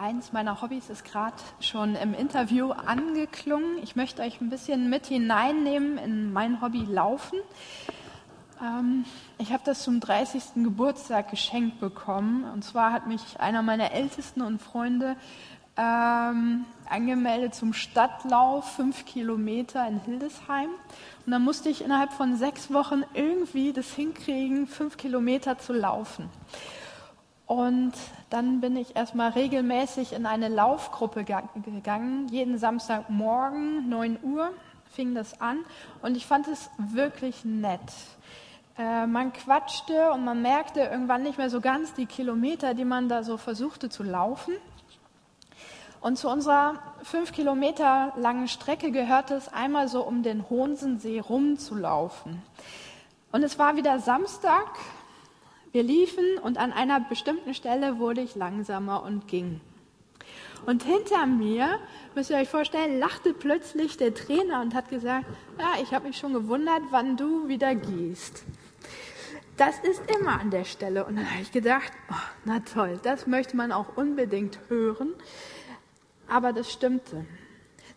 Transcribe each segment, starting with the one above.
Eins meiner Hobbys ist gerade schon im Interview angeklungen. Ich möchte euch ein bisschen mit hineinnehmen in mein Hobby Laufen. Ähm, ich habe das zum 30. Geburtstag geschenkt bekommen. Und zwar hat mich einer meiner Ältesten und Freunde ähm, angemeldet zum Stadtlauf, fünf Kilometer in Hildesheim. Und dann musste ich innerhalb von sechs Wochen irgendwie das hinkriegen, fünf Kilometer zu laufen. Und dann bin ich erstmal regelmäßig in eine Laufgruppe gegangen. Jeden Samstagmorgen, 9 Uhr, fing das an. Und ich fand es wirklich nett. Äh, man quatschte und man merkte irgendwann nicht mehr so ganz die Kilometer, die man da so versuchte zu laufen. Und zu unserer fünf Kilometer langen Strecke gehörte es einmal so um den Hohensensee rumzulaufen. Und es war wieder Samstag wir liefen und an einer bestimmten Stelle wurde ich langsamer und ging. Und hinter mir, müsst ihr euch vorstellen, lachte plötzlich der Trainer und hat gesagt, ja, ich habe mich schon gewundert, wann du wieder gehst. Das ist immer an der Stelle. Und dann habe ich gedacht, oh, na toll, das möchte man auch unbedingt hören. Aber das stimmte.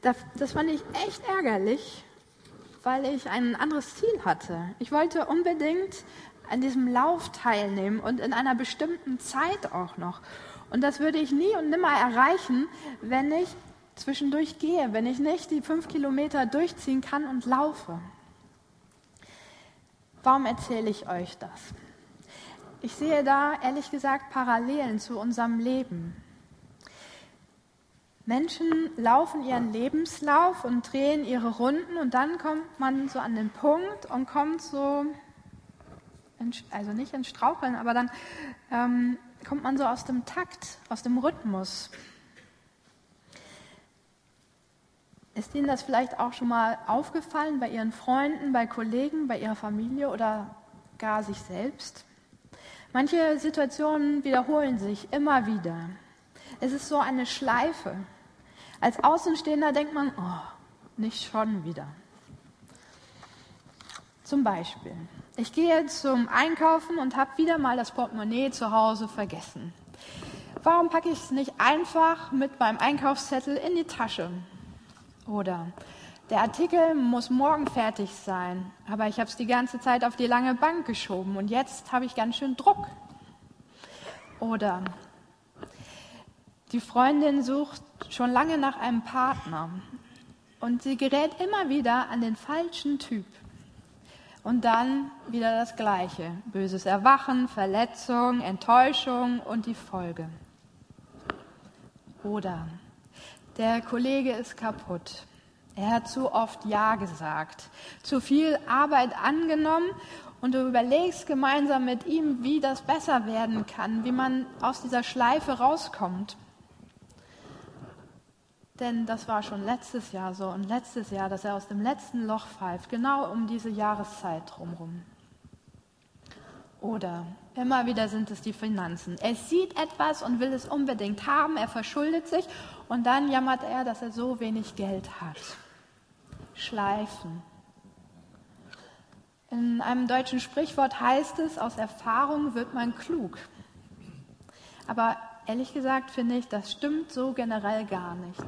Das, das fand ich echt ärgerlich, weil ich ein anderes Ziel hatte. Ich wollte unbedingt an diesem Lauf teilnehmen und in einer bestimmten Zeit auch noch. Und das würde ich nie und nimmer erreichen, wenn ich zwischendurch gehe, wenn ich nicht die fünf Kilometer durchziehen kann und laufe. Warum erzähle ich euch das? Ich sehe da ehrlich gesagt Parallelen zu unserem Leben. Menschen laufen ihren Lebenslauf und drehen ihre Runden und dann kommt man so an den Punkt und kommt so also nicht ins Straucheln, aber dann ähm, kommt man so aus dem Takt, aus dem Rhythmus. Ist Ihnen das vielleicht auch schon mal aufgefallen bei Ihren Freunden, bei Kollegen, bei Ihrer Familie oder gar sich selbst? Manche Situationen wiederholen sich immer wieder. Es ist so eine Schleife. Als Außenstehender denkt man, oh, nicht schon wieder. Zum Beispiel, ich gehe zum Einkaufen und habe wieder mal das Portemonnaie zu Hause vergessen. Warum packe ich es nicht einfach mit meinem Einkaufszettel in die Tasche? Oder der Artikel muss morgen fertig sein, aber ich habe es die ganze Zeit auf die lange Bank geschoben und jetzt habe ich ganz schön Druck. Oder die Freundin sucht schon lange nach einem Partner und sie gerät immer wieder an den falschen Typ. Und dann wieder das Gleiche. Böses Erwachen, Verletzung, Enttäuschung und die Folge. Oder der Kollege ist kaputt. Er hat zu oft Ja gesagt, zu viel Arbeit angenommen und du überlegst gemeinsam mit ihm, wie das besser werden kann, wie man aus dieser Schleife rauskommt. Denn das war schon letztes Jahr so und letztes Jahr, dass er aus dem letzten Loch pfeift, genau um diese Jahreszeit drumherum. Oder immer wieder sind es die Finanzen. Er sieht etwas und will es unbedingt haben, er verschuldet sich und dann jammert er, dass er so wenig Geld hat. Schleifen. In einem deutschen Sprichwort heißt es, aus Erfahrung wird man klug. Aber ehrlich gesagt finde ich, das stimmt so generell gar nicht.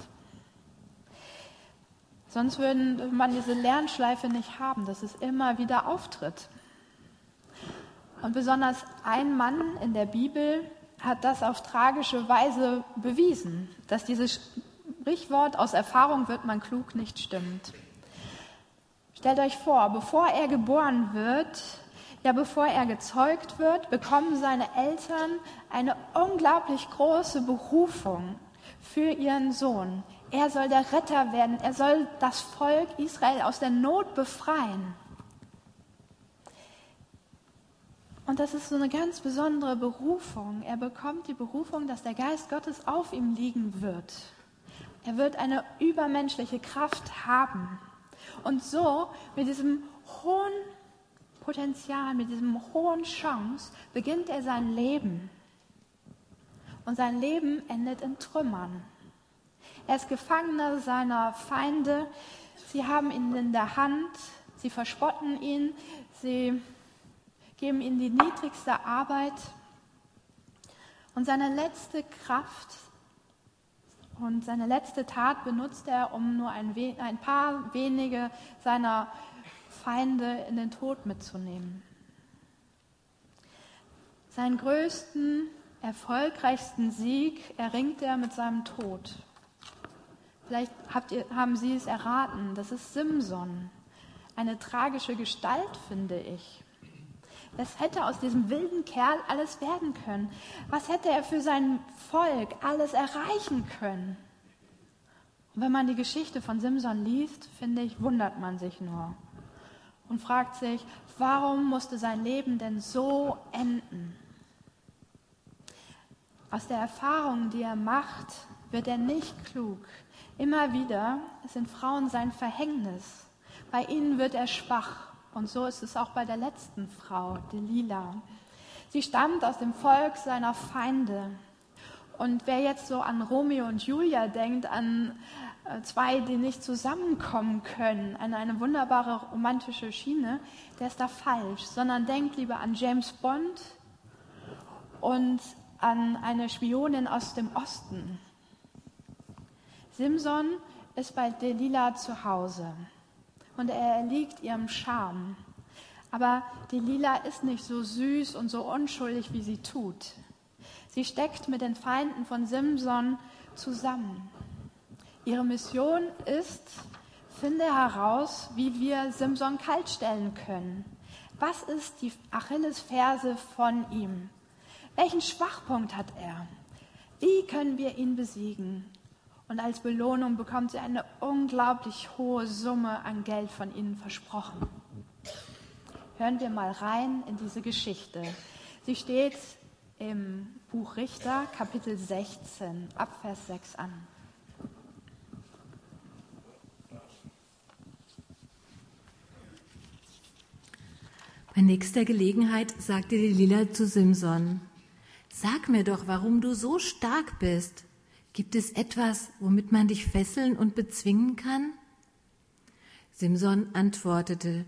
Sonst würde man diese Lernschleife nicht haben, dass es immer wieder auftritt. Und besonders ein Mann in der Bibel hat das auf tragische Weise bewiesen, dass dieses Sprichwort aus Erfahrung wird man klug nicht stimmt. Stellt euch vor, bevor er geboren wird, ja bevor er gezeugt wird, bekommen seine Eltern eine unglaublich große Berufung für ihren Sohn. Er soll der Retter werden. Er soll das Volk Israel aus der Not befreien. Und das ist so eine ganz besondere Berufung. Er bekommt die Berufung, dass der Geist Gottes auf ihm liegen wird. Er wird eine übermenschliche Kraft haben. Und so mit diesem hohen Potenzial, mit diesem hohen Chance beginnt er sein Leben. Und sein Leben endet in Trümmern. Er ist Gefangener seiner Feinde. Sie haben ihn in der Hand. Sie verspotten ihn. Sie geben ihm die niedrigste Arbeit. Und seine letzte Kraft Und seine letzte Tat benutzt er, um nur ein, ein paar wenige seiner Feinde in den Tod mitzunehmen. Seinen größten, erfolgreichsten Sieg erringt er mit seinem Tod. Vielleicht ihr, haben Sie es erraten, das ist Simson. Eine tragische Gestalt, finde ich. Was hätte aus diesem wilden Kerl alles werden können? Was hätte er für sein Volk alles erreichen können? Und wenn man die Geschichte von Simson liest, finde ich, wundert man sich nur und fragt sich, warum musste sein Leben denn so enden? Aus der Erfahrung, die er macht, wird er nicht klug. Immer wieder sind Frauen sein Verhängnis. Bei ihnen wird er schwach. Und so ist es auch bei der letzten Frau, Delila. Sie stammt aus dem Volk seiner Feinde. Und wer jetzt so an Romeo und Julia denkt, an äh, zwei, die nicht zusammenkommen können, an eine wunderbare romantische Schiene, der ist da falsch, sondern denkt lieber an James Bond und an eine Spionin aus dem Osten. Simson ist bei Delila zu Hause und er erliegt ihrem Charme. Aber Delila ist nicht so süß und so unschuldig, wie sie tut. Sie steckt mit den Feinden von Simson zusammen. Ihre Mission ist, finde heraus, wie wir Simson kaltstellen können. Was ist die Achillesferse von ihm? Welchen Schwachpunkt hat er? Wie können wir ihn besiegen? Und als Belohnung bekommt sie eine unglaublich hohe Summe an Geld von ihnen versprochen. Hören wir mal rein in diese Geschichte. Sie steht im Buch Richter, Kapitel 16, Abvers 6 an. Bei nächster Gelegenheit sagte die Lila zu Simson, Sag mir doch, warum du so stark bist. Gibt es etwas, womit man dich fesseln und bezwingen kann? Simson antwortete,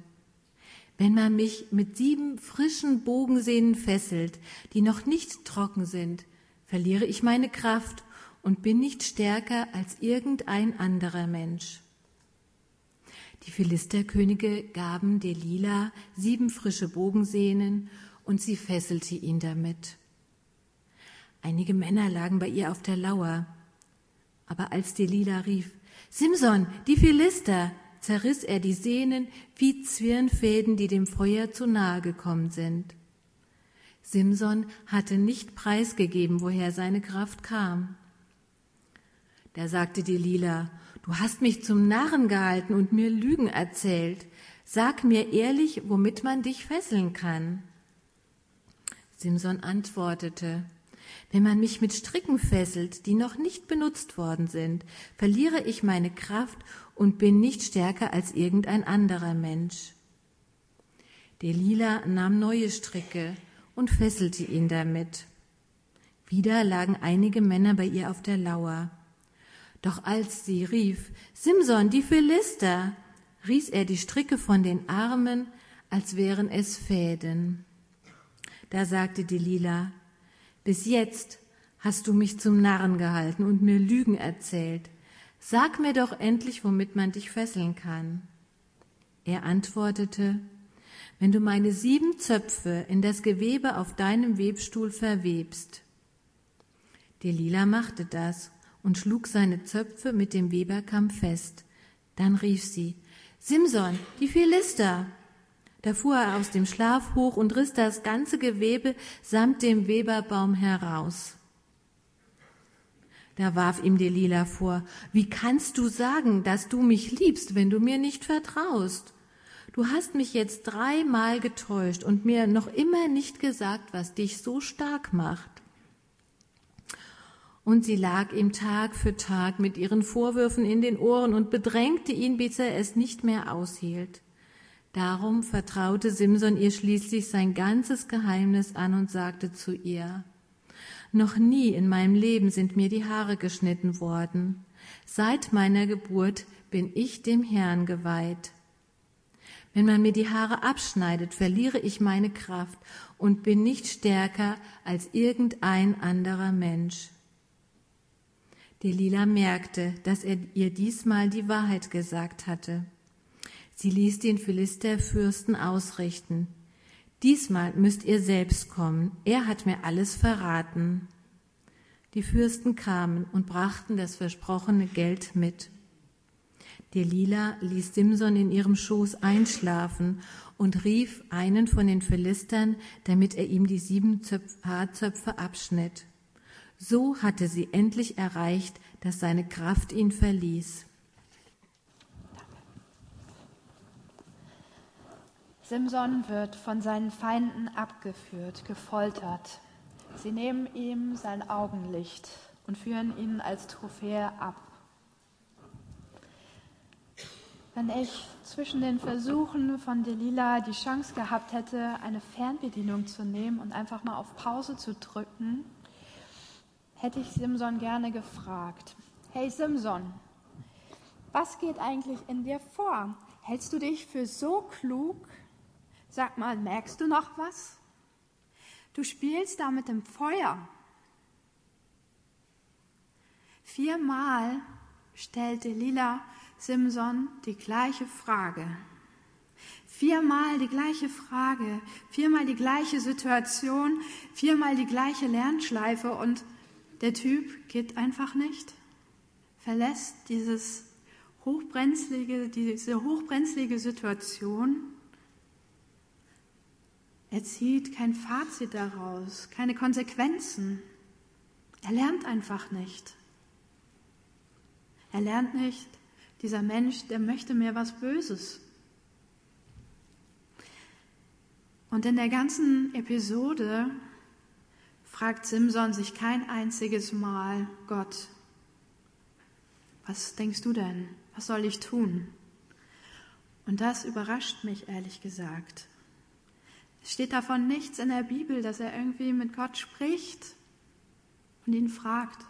wenn man mich mit sieben frischen Bogensehnen fesselt, die noch nicht trocken sind, verliere ich meine Kraft und bin nicht stärker als irgendein anderer Mensch. Die Philisterkönige gaben Delila sieben frische Bogensehnen und sie fesselte ihn damit. Einige Männer lagen bei ihr auf der Lauer. Aber als Delila rief, Simson, die Philister, zerriss er die Sehnen wie Zwirnfäden, die dem Feuer zu nahe gekommen sind. Simson hatte nicht preisgegeben, woher seine Kraft kam. Da sagte Delila, du hast mich zum Narren gehalten und mir Lügen erzählt. Sag mir ehrlich, womit man dich fesseln kann. Simson antwortete, wenn man mich mit Stricken fesselt, die noch nicht benutzt worden sind, verliere ich meine Kraft und bin nicht stärker als irgendein anderer Mensch. Delila nahm neue Stricke und fesselte ihn damit. Wieder lagen einige Männer bei ihr auf der Lauer. Doch als sie rief, Simson, die Philister, riß er die Stricke von den Armen, als wären es Fäden. Da sagte Delila, bis jetzt hast du mich zum Narren gehalten und mir Lügen erzählt. Sag mir doch endlich, womit man dich fesseln kann. Er antwortete, wenn du meine sieben Zöpfe in das Gewebe auf deinem Webstuhl verwebst. Delila machte das und schlug seine Zöpfe mit dem Weberkamm fest. Dann rief sie, Simson, die Philister, da fuhr er aus dem Schlaf hoch und riss das ganze Gewebe samt dem Weberbaum heraus. Da warf ihm Delila vor, wie kannst du sagen, dass du mich liebst, wenn du mir nicht vertraust? Du hast mich jetzt dreimal getäuscht und mir noch immer nicht gesagt, was dich so stark macht. Und sie lag ihm Tag für Tag mit ihren Vorwürfen in den Ohren und bedrängte ihn, bis er es nicht mehr aushielt. Darum vertraute Simson ihr schließlich sein ganzes Geheimnis an und sagte zu ihr, noch nie in meinem Leben sind mir die Haare geschnitten worden. Seit meiner Geburt bin ich dem Herrn geweiht. Wenn man mir die Haare abschneidet, verliere ich meine Kraft und bin nicht stärker als irgendein anderer Mensch. Delila merkte, dass er ihr diesmal die Wahrheit gesagt hatte. Sie ließ den Philisterfürsten ausrichten. Diesmal müsst ihr selbst kommen. Er hat mir alles verraten. Die Fürsten kamen und brachten das versprochene Geld mit. Delila ließ Simson in ihrem Schoß einschlafen und rief einen von den Philistern, damit er ihm die sieben Haarzöpfe abschnitt. So hatte sie endlich erreicht, dass seine Kraft ihn verließ. Simson wird von seinen Feinden abgeführt, gefoltert. Sie nehmen ihm sein Augenlicht und führen ihn als Trophäe ab. Wenn ich zwischen den Versuchen von Delila die Chance gehabt hätte, eine Fernbedienung zu nehmen und einfach mal auf Pause zu drücken, hätte ich Simson gerne gefragt. Hey Simson, was geht eigentlich in dir vor? Hältst du dich für so klug? Sag mal, merkst du noch was? Du spielst da mit dem Feuer. Viermal stellte Lila Simson die gleiche Frage. Viermal die gleiche Frage, viermal die gleiche Situation, viermal die gleiche Lernschleife und der Typ geht einfach nicht, verlässt dieses hochbrenzlige, diese hochbrenzlige Situation. Er zieht kein Fazit daraus, keine Konsequenzen. Er lernt einfach nicht. Er lernt nicht, dieser Mensch, der möchte mir was Böses. Und in der ganzen Episode fragt Simson sich kein einziges Mal, Gott, was denkst du denn? Was soll ich tun? Und das überrascht mich ehrlich gesagt. Es steht davon nichts in der Bibel, dass er irgendwie mit Gott spricht und ihn fragt.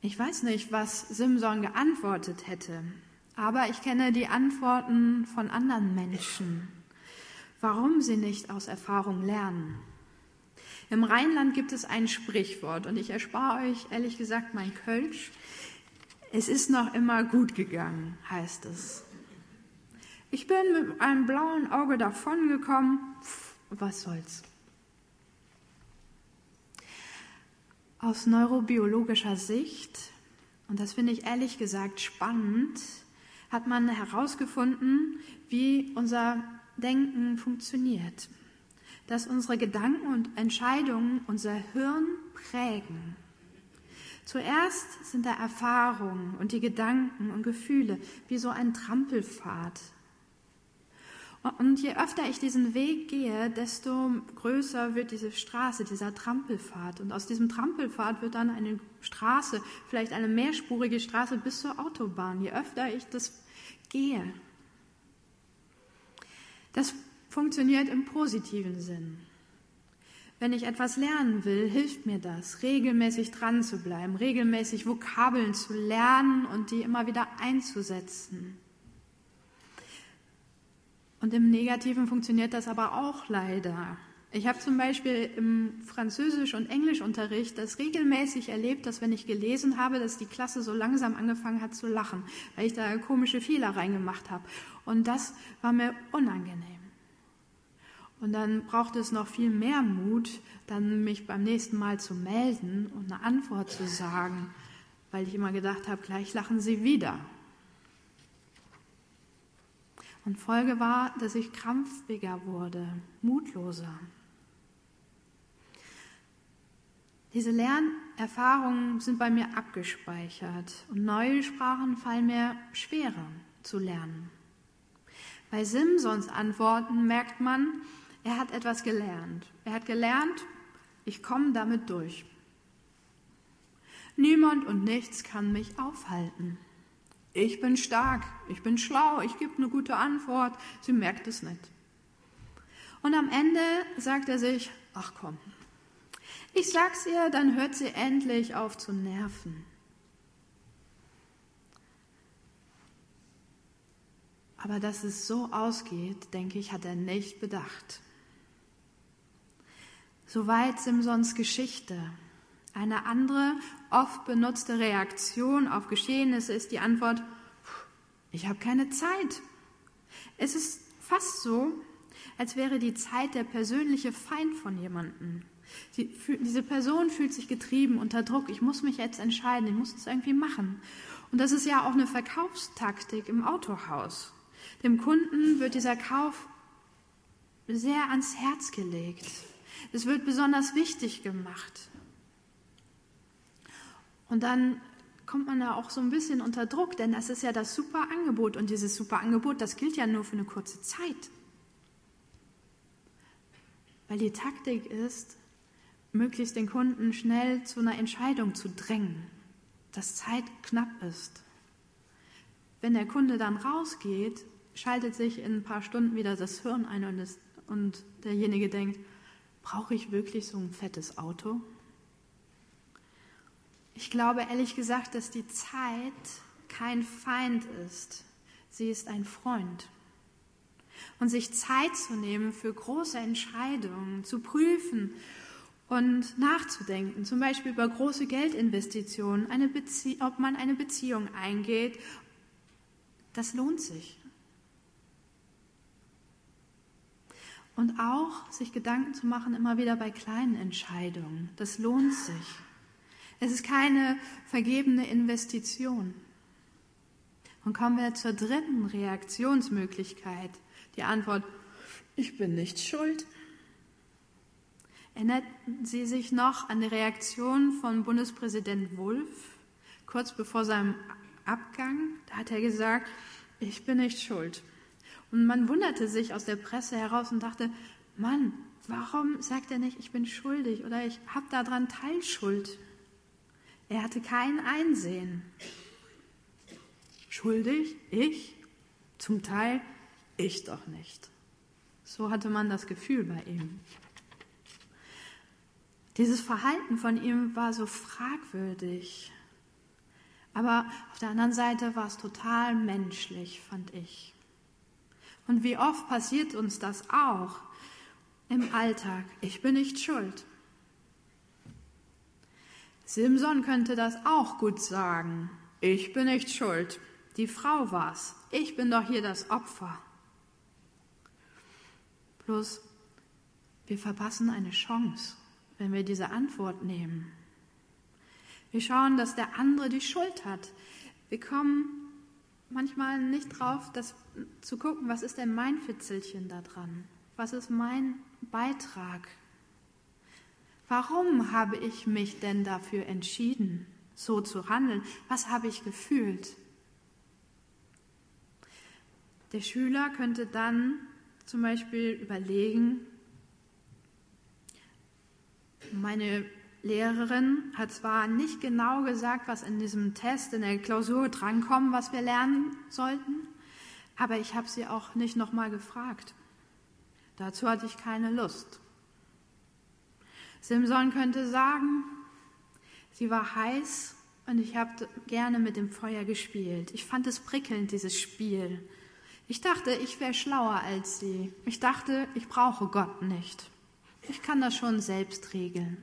Ich weiß nicht, was Simson geantwortet hätte, aber ich kenne die Antworten von anderen Menschen, warum sie nicht aus Erfahrung lernen. Im Rheinland gibt es ein Sprichwort und ich erspare euch ehrlich gesagt mein Kölsch. Es ist noch immer gut gegangen, heißt es. Ich bin mit einem blauen Auge davongekommen. Was soll's? Aus neurobiologischer Sicht, und das finde ich ehrlich gesagt spannend, hat man herausgefunden, wie unser Denken funktioniert. Dass unsere Gedanken und Entscheidungen unser Hirn prägen. Zuerst sind da Erfahrungen und die Gedanken und Gefühle wie so ein Trampelpfad, und je öfter ich diesen Weg gehe, desto größer wird diese Straße, dieser Trampelpfad. Und aus diesem Trampelpfad wird dann eine Straße, vielleicht eine mehrspurige Straße bis zur Autobahn, je öfter ich das gehe. Das funktioniert im positiven Sinn. Wenn ich etwas lernen will, hilft mir das, regelmäßig dran zu bleiben, regelmäßig Vokabeln zu lernen und die immer wieder einzusetzen. Und im Negativen funktioniert das aber auch leider. Ich habe zum Beispiel im Französisch- und Englischunterricht das regelmäßig erlebt, dass wenn ich gelesen habe, dass die Klasse so langsam angefangen hat zu lachen, weil ich da komische Fehler reingemacht habe. Und das war mir unangenehm. Und dann brauchte es noch viel mehr Mut, dann mich beim nächsten Mal zu melden und eine Antwort zu sagen, weil ich immer gedacht habe, gleich lachen sie wieder. Und Folge war, dass ich krampfiger wurde, mutloser. Diese Lernerfahrungen sind bei mir abgespeichert und neue Sprachen fallen mir schwerer zu lernen. Bei Simsons Antworten merkt man, er hat etwas gelernt. Er hat gelernt, ich komme damit durch. Niemand und nichts kann mich aufhalten. Ich bin stark, ich bin schlau, ich gebe eine gute Antwort. Sie merkt es nicht. Und am Ende sagt er sich, ach komm, ich sag's ihr, dann hört sie endlich auf zu nerven. Aber dass es so ausgeht, denke ich, hat er nicht bedacht. Soweit Simsons Geschichte. Eine andere, oft benutzte Reaktion auf Geschehnisse ist die Antwort, ich habe keine Zeit. Es ist fast so, als wäre die Zeit der persönliche Feind von jemandem. Sie, diese Person fühlt sich getrieben unter Druck. Ich muss mich jetzt entscheiden, ich muss es irgendwie machen. Und das ist ja auch eine Verkaufstaktik im Autohaus. Dem Kunden wird dieser Kauf sehr ans Herz gelegt. Es wird besonders wichtig gemacht. Und dann kommt man da auch so ein bisschen unter Druck, denn das ist ja das super Angebot und dieses super Angebot, das gilt ja nur für eine kurze Zeit. Weil die Taktik ist, möglichst den Kunden schnell zu einer Entscheidung zu drängen, dass Zeit knapp ist. Wenn der Kunde dann rausgeht, schaltet sich in ein paar Stunden wieder das Hirn ein und, das, und derjenige denkt, brauche ich wirklich so ein fettes Auto? Ich glaube ehrlich gesagt, dass die Zeit kein Feind ist. Sie ist ein Freund. Und sich Zeit zu nehmen für große Entscheidungen, zu prüfen und nachzudenken, zum Beispiel über große Geldinvestitionen, ob man eine Beziehung eingeht, das lohnt sich. Und auch sich Gedanken zu machen, immer wieder bei kleinen Entscheidungen, das lohnt sich. Es ist keine vergebene Investition. Und kommen wir zur dritten Reaktionsmöglichkeit. Die Antwort, ich bin nicht schuld. Erinnert Sie sich noch an die Reaktion von Bundespräsident Wulff kurz bevor seinem Abgang? Da hat er gesagt, ich bin nicht schuld. Und man wunderte sich aus der Presse heraus und dachte, Mann, warum sagt er nicht, ich bin schuldig oder ich habe daran Teilschuld? Er hatte kein Einsehen. Schuldig? Ich? Zum Teil ich doch nicht. So hatte man das Gefühl bei ihm. Dieses Verhalten von ihm war so fragwürdig. Aber auf der anderen Seite war es total menschlich, fand ich. Und wie oft passiert uns das auch im Alltag? Ich bin nicht schuld. Simson könnte das auch gut sagen. Ich bin nicht schuld. Die Frau war's. Ich bin doch hier das Opfer. Bloß, wir verpassen eine Chance, wenn wir diese Antwort nehmen. Wir schauen, dass der andere die Schuld hat. Wir kommen manchmal nicht drauf, das zu gucken, was ist denn mein Fitzelchen da dran? Was ist mein Beitrag? Warum habe ich mich denn dafür entschieden, so zu handeln? Was habe ich gefühlt? Der Schüler könnte dann zum Beispiel überlegen, meine Lehrerin hat zwar nicht genau gesagt, was in diesem Test, in der Klausur drankommt, was wir lernen sollten, aber ich habe sie auch nicht nochmal gefragt. Dazu hatte ich keine Lust. Simson könnte sagen, sie war heiß und ich habe gerne mit dem Feuer gespielt. Ich fand es prickelnd, dieses Spiel. Ich dachte, ich wäre schlauer als sie. Ich dachte, ich brauche Gott nicht. Ich kann das schon selbst regeln.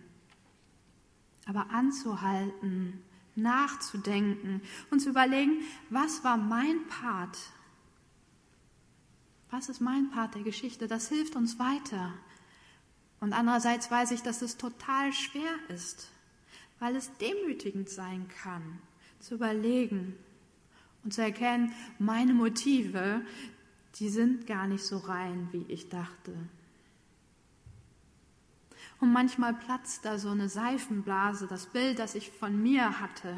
Aber anzuhalten, nachzudenken und zu überlegen, was war mein Part? Was ist mein Part der Geschichte? Das hilft uns weiter. Und andererseits weiß ich, dass es total schwer ist, weil es demütigend sein kann, zu überlegen und zu erkennen, meine Motive, die sind gar nicht so rein, wie ich dachte. Und manchmal platzt da so eine Seifenblase, das Bild, das ich von mir hatte,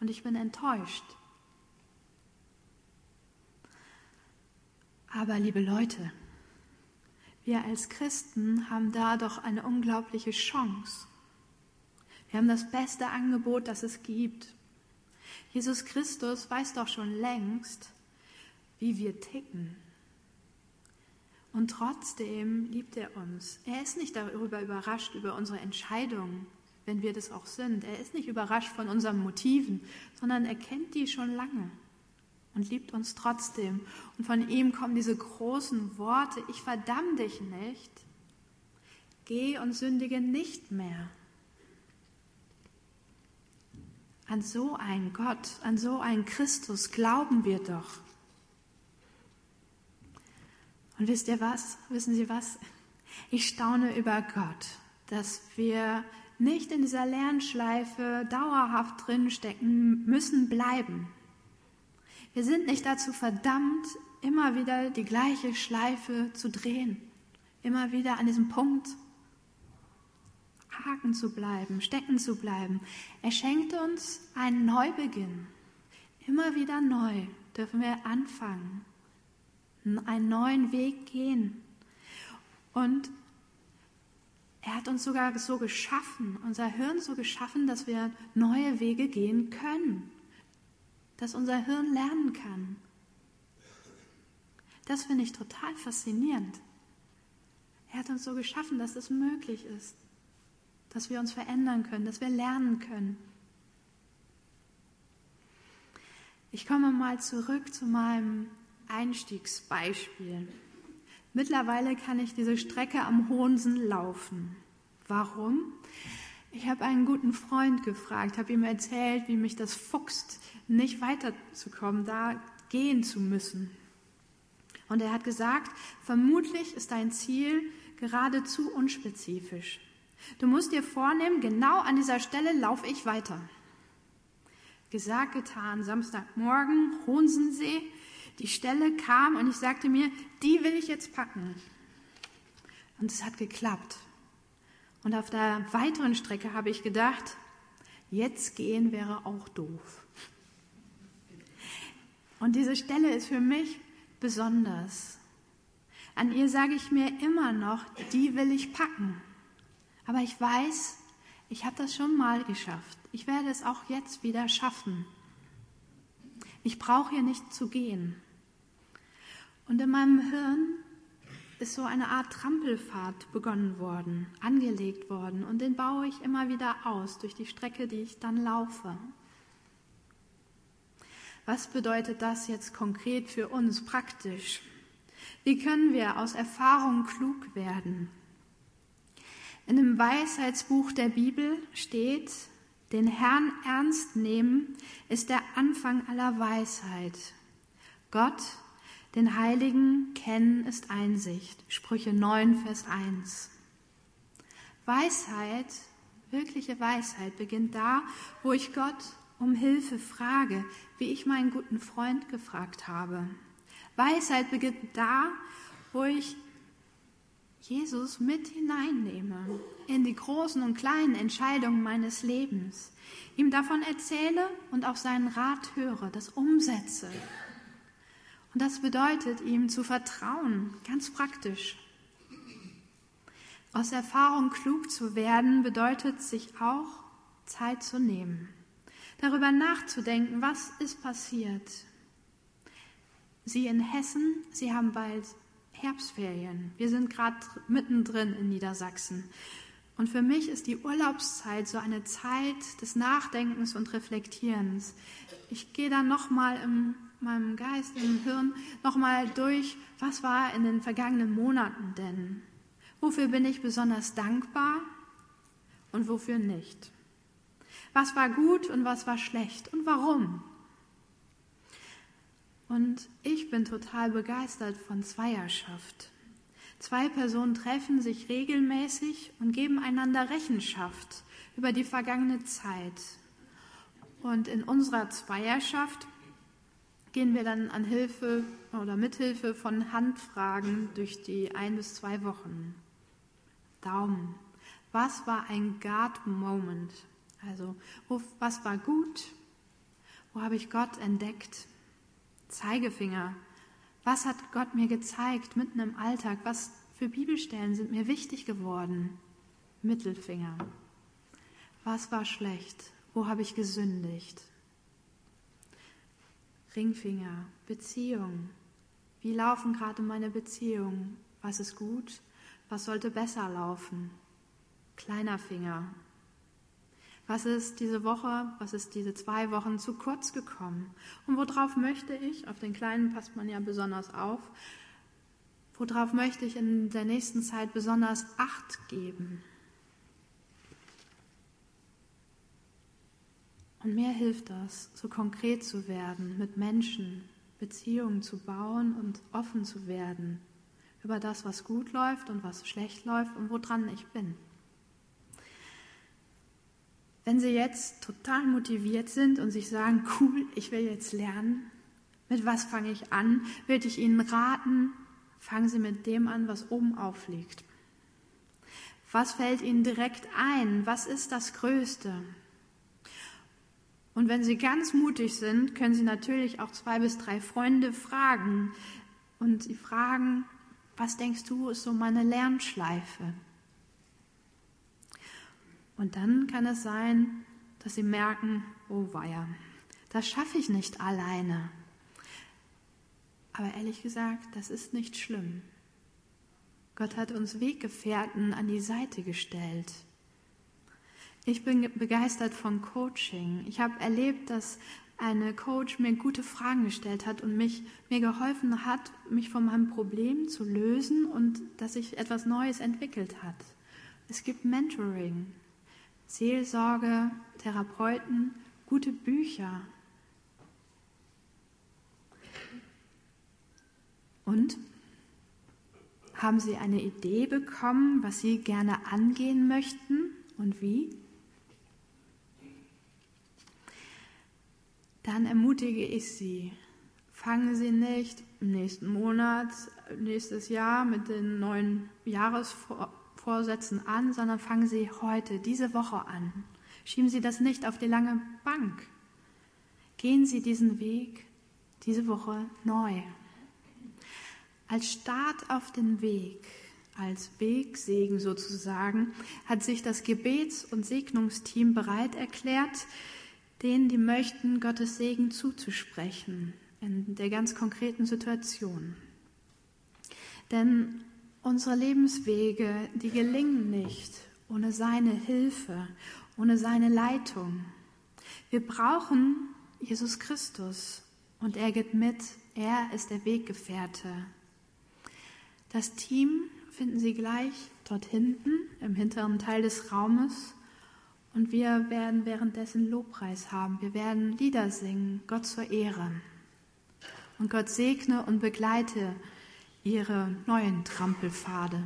und ich bin enttäuscht. Aber liebe Leute, wir als Christen haben da doch eine unglaubliche Chance. Wir haben das beste Angebot, das es gibt. Jesus Christus weiß doch schon längst, wie wir ticken. Und trotzdem liebt er uns. Er ist nicht darüber überrascht, über unsere Entscheidungen, wenn wir das auch sind. Er ist nicht überrascht von unseren Motiven, sondern er kennt die schon lange und liebt uns trotzdem. Und von ihm kommen diese großen Worte, ich verdamm dich nicht. geh und sündige nicht mehr. An so einen Gott, an so einen Christus glauben wir doch. Und wisst ihr was? Wissen Sie was? Ich staune über Gott, dass wir nicht in dieser Lernschleife dauerhaft drinstecken müssen bleiben. Wir sind nicht dazu verdammt, immer wieder die gleiche Schleife zu drehen, immer wieder an diesem Punkt haken zu bleiben, stecken zu bleiben. Er schenkt uns einen Neubeginn. Immer wieder neu dürfen wir anfangen, einen neuen Weg gehen. Und er hat uns sogar so geschaffen, unser Hirn so geschaffen, dass wir neue Wege gehen können, dass unser Hirn lernen kann. Das finde ich total faszinierend. Er hat uns so geschaffen, dass es möglich ist, dass wir uns verändern können, dass wir lernen können. Ich komme mal zurück zu meinem Einstiegsbeispiel. Mittlerweile kann ich diese Strecke am Hohensen laufen. Warum? Ich habe einen guten Freund gefragt, habe ihm erzählt, wie mich das fuchst, nicht weiterzukommen, da gehen zu müssen. Und er hat gesagt, vermutlich ist dein Ziel geradezu unspezifisch. Du musst dir vornehmen, genau an dieser Stelle laufe ich weiter. Gesagt, getan, Samstagmorgen, Hohensensee, die Stelle kam und ich sagte mir, die will ich jetzt packen. Und es hat geklappt. Und auf der weiteren Strecke habe ich gedacht, jetzt gehen wäre auch doof. Und diese Stelle ist für mich besonders. An ihr sage ich mir immer noch, die will ich packen. Aber ich weiß, ich habe das schon mal geschafft. Ich werde es auch jetzt wieder schaffen. Ich brauche hier nicht zu gehen. Und in meinem Hirn ist so eine Art Trampelpfad begonnen worden, angelegt worden und den baue ich immer wieder aus durch die Strecke, die ich dann laufe. Was bedeutet das jetzt konkret für uns praktisch? Wie können wir aus Erfahrung klug werden? In dem Weisheitsbuch der Bibel steht, den Herrn ernst nehmen ist der Anfang aller Weisheit. Gott den Heiligen kennen ist Einsicht. Sprüche 9, Vers 1. Weisheit, wirkliche Weisheit beginnt da, wo ich Gott um Hilfe frage, wie ich meinen guten Freund gefragt habe. Weisheit beginnt da, wo ich Jesus mit hineinnehme in die großen und kleinen Entscheidungen meines Lebens, ihm davon erzähle und auf seinen Rat höre, das umsetze. Und das bedeutet, ihm zu vertrauen, ganz praktisch. Aus Erfahrung klug zu werden, bedeutet sich auch Zeit zu nehmen, darüber nachzudenken, was ist passiert. Sie in Hessen, Sie haben bald Herbstferien. Wir sind gerade mittendrin in Niedersachsen. Und für mich ist die Urlaubszeit so eine Zeit des Nachdenkens und Reflektierens. Ich gehe dann nochmal im meinem Geist, im Hirn nochmal durch, was war in den vergangenen Monaten denn? Wofür bin ich besonders dankbar und wofür nicht? Was war gut und was war schlecht und warum? Und ich bin total begeistert von Zweierschaft. Zwei Personen treffen sich regelmäßig und geben einander Rechenschaft über die vergangene Zeit. Und in unserer Zweierschaft gehen wir dann an Hilfe oder Mithilfe von Handfragen durch die ein bis zwei Wochen. Daumen. Was war ein God-Moment? Also, was war gut? Wo habe ich Gott entdeckt? Zeigefinger. Was hat Gott mir gezeigt mitten im Alltag? Was für Bibelstellen sind mir wichtig geworden? Mittelfinger. Was war schlecht? Wo habe ich gesündigt? Ringfinger, Beziehung. Wie laufen gerade meine Beziehungen? Was ist gut? Was sollte besser laufen? Kleiner Finger. Was ist diese Woche, was ist diese zwei Wochen zu kurz gekommen? Und worauf möchte ich, auf den Kleinen passt man ja besonders auf, Worauf möchte ich in der nächsten Zeit besonders Acht geben? Und mir hilft das, so konkret zu werden, mit Menschen Beziehungen zu bauen und offen zu werden über das, was gut läuft und was schlecht läuft und woran ich bin. Wenn Sie jetzt total motiviert sind und sich sagen, cool, ich will jetzt lernen, mit was fange ich an, würde ich Ihnen raten, fangen Sie mit dem an, was oben aufliegt. Was fällt Ihnen direkt ein? Was ist das Größte? Und wenn Sie ganz mutig sind, können Sie natürlich auch zwei bis drei Freunde fragen. Und Sie fragen, was denkst du, ist so meine Lernschleife? Und dann kann es sein, dass Sie merken, oh weia, das schaffe ich nicht alleine. Aber ehrlich gesagt, das ist nicht schlimm. Gott hat uns Weggefährten an die Seite gestellt. Ich bin begeistert von Coaching. Ich habe erlebt, dass eine Coach mir gute Fragen gestellt hat und mich, mir geholfen hat, mich von meinem Problem zu lösen und dass sich etwas Neues entwickelt hat. Es gibt Mentoring, Seelsorge, Therapeuten, gute Bücher, Und haben Sie eine Idee bekommen, was Sie gerne angehen möchten und wie? Dann ermutige ich Sie, fangen Sie nicht im nächsten Monat, nächstes Jahr mit den neuen Jahresvorsätzen an, sondern fangen Sie heute, diese Woche an. Schieben Sie das nicht auf die lange Bank. Gehen Sie diesen Weg diese Woche neu. Als Start auf den Weg, als Wegsegen sozusagen, hat sich das Gebets- und Segnungsteam bereit erklärt, denen, die möchten, Gottes Segen zuzusprechen in der ganz konkreten Situation. Denn unsere Lebenswege, die gelingen nicht ohne seine Hilfe, ohne seine Leitung. Wir brauchen Jesus Christus und er geht mit, er ist der Weggefährte. Das Team finden Sie gleich dort hinten im hinteren Teil des Raumes und wir werden währenddessen Lobpreis haben. Wir werden Lieder singen, Gott zur Ehre. Und Gott segne und begleite Ihre neuen Trampelpfade.